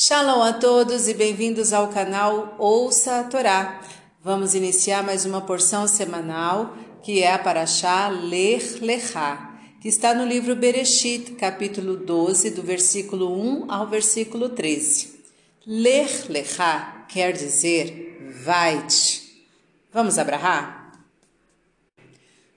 Shalom a todos e bem-vindos ao canal Ouça a Torá. Vamos iniciar mais uma porção semanal que é a Parashá Ler Lechá, que está no livro Bereshit, capítulo 12, do versículo 1 ao versículo 13. Ler Lechá quer dizer vai-te. Vamos abrahar?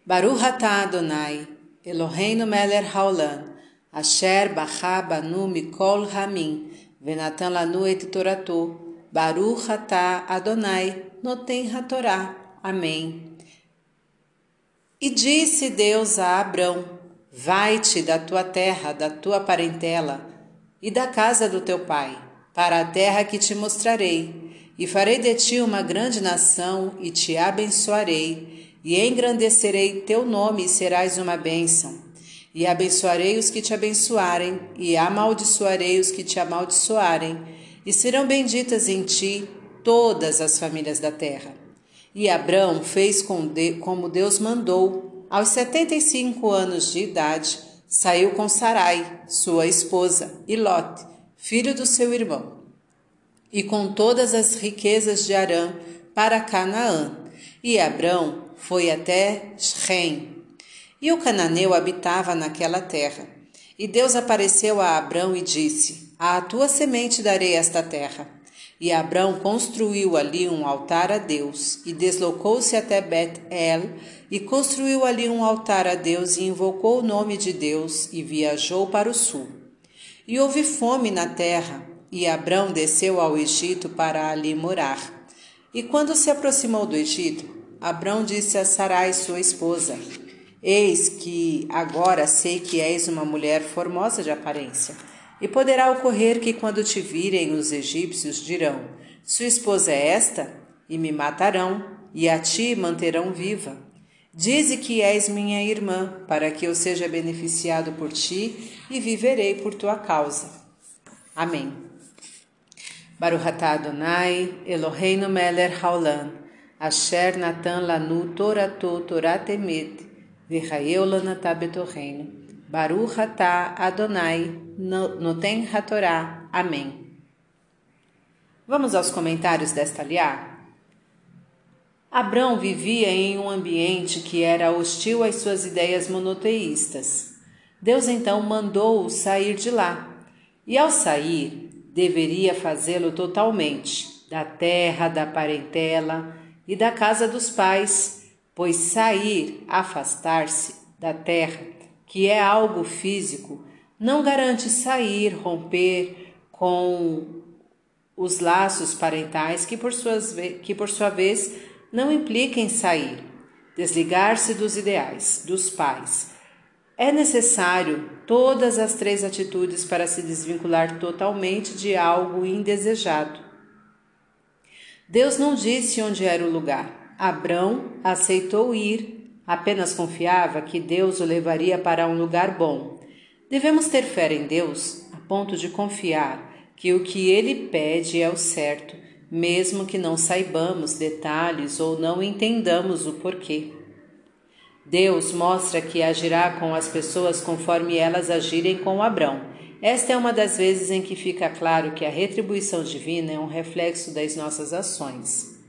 Baruch atah Adonai, Eloheinu melech haolam, asher bachá banu mikol hamim, Venatan lanu et torato, Baruch atah Adonai, noten hatorá. Amém. E disse Deus a Abrão: Vai-te da tua terra, da tua parentela e da casa do teu pai, para a terra que te mostrarei, e farei de ti uma grande nação, e te abençoarei, e engrandecerei teu nome, e serás uma bênção. E abençoarei os que te abençoarem, e amaldiçoarei os que te amaldiçoarem, e serão benditas em ti todas as famílias da terra. E Abrão fez como Deus mandou. Aos setenta e cinco anos de idade, saiu com Sarai, sua esposa, e Lot, filho do seu irmão, e com todas as riquezas de Arã para Canaã. E Abrão foi até Shem, e o cananeu habitava naquela terra. E Deus apareceu a Abrão e disse: À tua semente darei esta terra. E Abrão construiu ali um altar a Deus, e deslocou-se até Bet-El, e construiu ali um altar a Deus, e invocou o nome de Deus, e viajou para o sul. E houve fome na terra, e Abrão desceu ao Egito para ali morar. E quando se aproximou do Egito, Abrão disse a Sarai, sua esposa: Eis que agora sei que és uma mulher formosa de aparência. E poderá ocorrer que, quando te virem os egípcios, dirão: Sua esposa é esta? E me matarão, e a ti manterão viva. Dize que és minha irmã, para que eu seja beneficiado por ti e viverei por tua causa. Amém. Baruch atah Adonai, Eloheinu melech haolam, asher natan lanu torato toratemet, Virraeulana Betorreino. Baruch atah Adonai Noten Hatorá. Amém. Vamos aos comentários desta liá? Abrão vivia em um ambiente que era hostil às suas ideias monoteístas. Deus então mandou-o sair de lá. E ao sair, deveria fazê-lo totalmente, da terra, da parentela e da casa dos pais, pois sair, afastar-se da terra, que é algo físico, não garante sair, romper com os laços parentais que por, suas, que por sua vez não impliquem sair, desligar-se dos ideais, dos pais. É necessário todas as três atitudes para se desvincular totalmente de algo indesejado. Deus não disse onde era o lugar, Abrão aceitou ir, apenas confiava que Deus o levaria para um lugar bom. Devemos ter fé em Deus a ponto de confiar que o que ele pede é o certo, mesmo que não saibamos detalhes ou não entendamos o porquê. Deus mostra que agirá com as pessoas conforme elas agirem com Abrão. Esta é uma das vezes em que fica claro que a retribuição divina é um reflexo das nossas ações.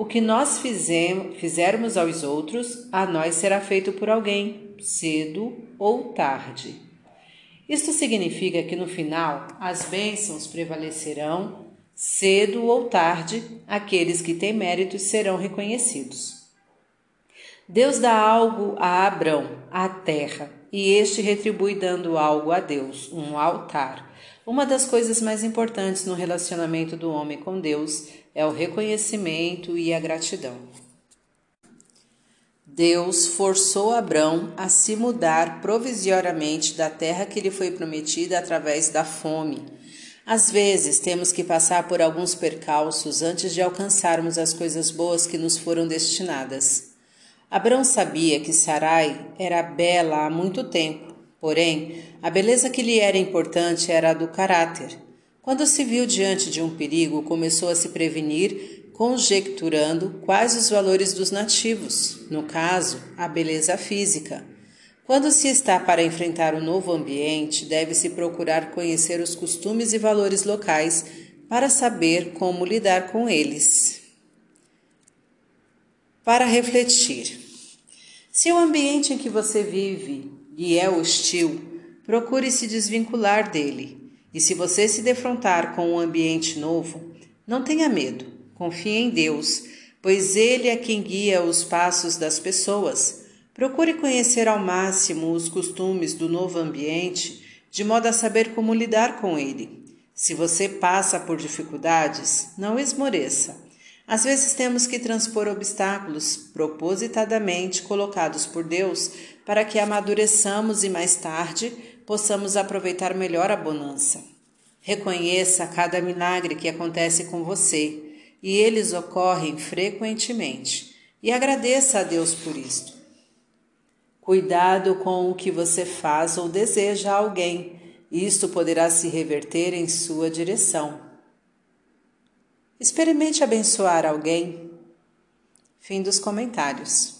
O que nós fizemos, fizermos aos outros, a nós será feito por alguém, cedo ou tarde. Isto significa que no final as bênçãos prevalecerão, cedo ou tarde, aqueles que têm méritos serão reconhecidos. Deus dá algo a Abrão, a terra, e este retribui dando algo a Deus, um altar. Uma das coisas mais importantes no relacionamento do homem com Deus é o reconhecimento e a gratidão. Deus forçou Abrão a se mudar provisoriamente da terra que lhe foi prometida através da fome. Às vezes temos que passar por alguns percalços antes de alcançarmos as coisas boas que nos foram destinadas. Abrão sabia que Sarai era bela há muito tempo, porém, a beleza que lhe era importante era a do caráter. Quando se viu diante de um perigo, começou a se prevenir, conjecturando quais os valores dos nativos, no caso, a beleza física. Quando se está para enfrentar um novo ambiente, deve-se procurar conhecer os costumes e valores locais para saber como lidar com eles. Para refletir. Se o ambiente em que você vive lhe é hostil, procure se desvincular dele. E se você se defrontar com um ambiente novo, não tenha medo, confie em Deus, pois Ele é quem guia os passos das pessoas. Procure conhecer ao máximo os costumes do novo ambiente, de modo a saber como lidar com ele. Se você passa por dificuldades, não esmoreça. Às vezes temos que transpor obstáculos propositadamente colocados por Deus para que amadureçamos e mais tarde possamos aproveitar melhor a bonança. Reconheça cada milagre que acontece com você, e eles ocorrem frequentemente, e agradeça a Deus por isto. Cuidado com o que você faz ou deseja a alguém, isto poderá se reverter em sua direção. Experimente abençoar alguém. Fim dos comentários.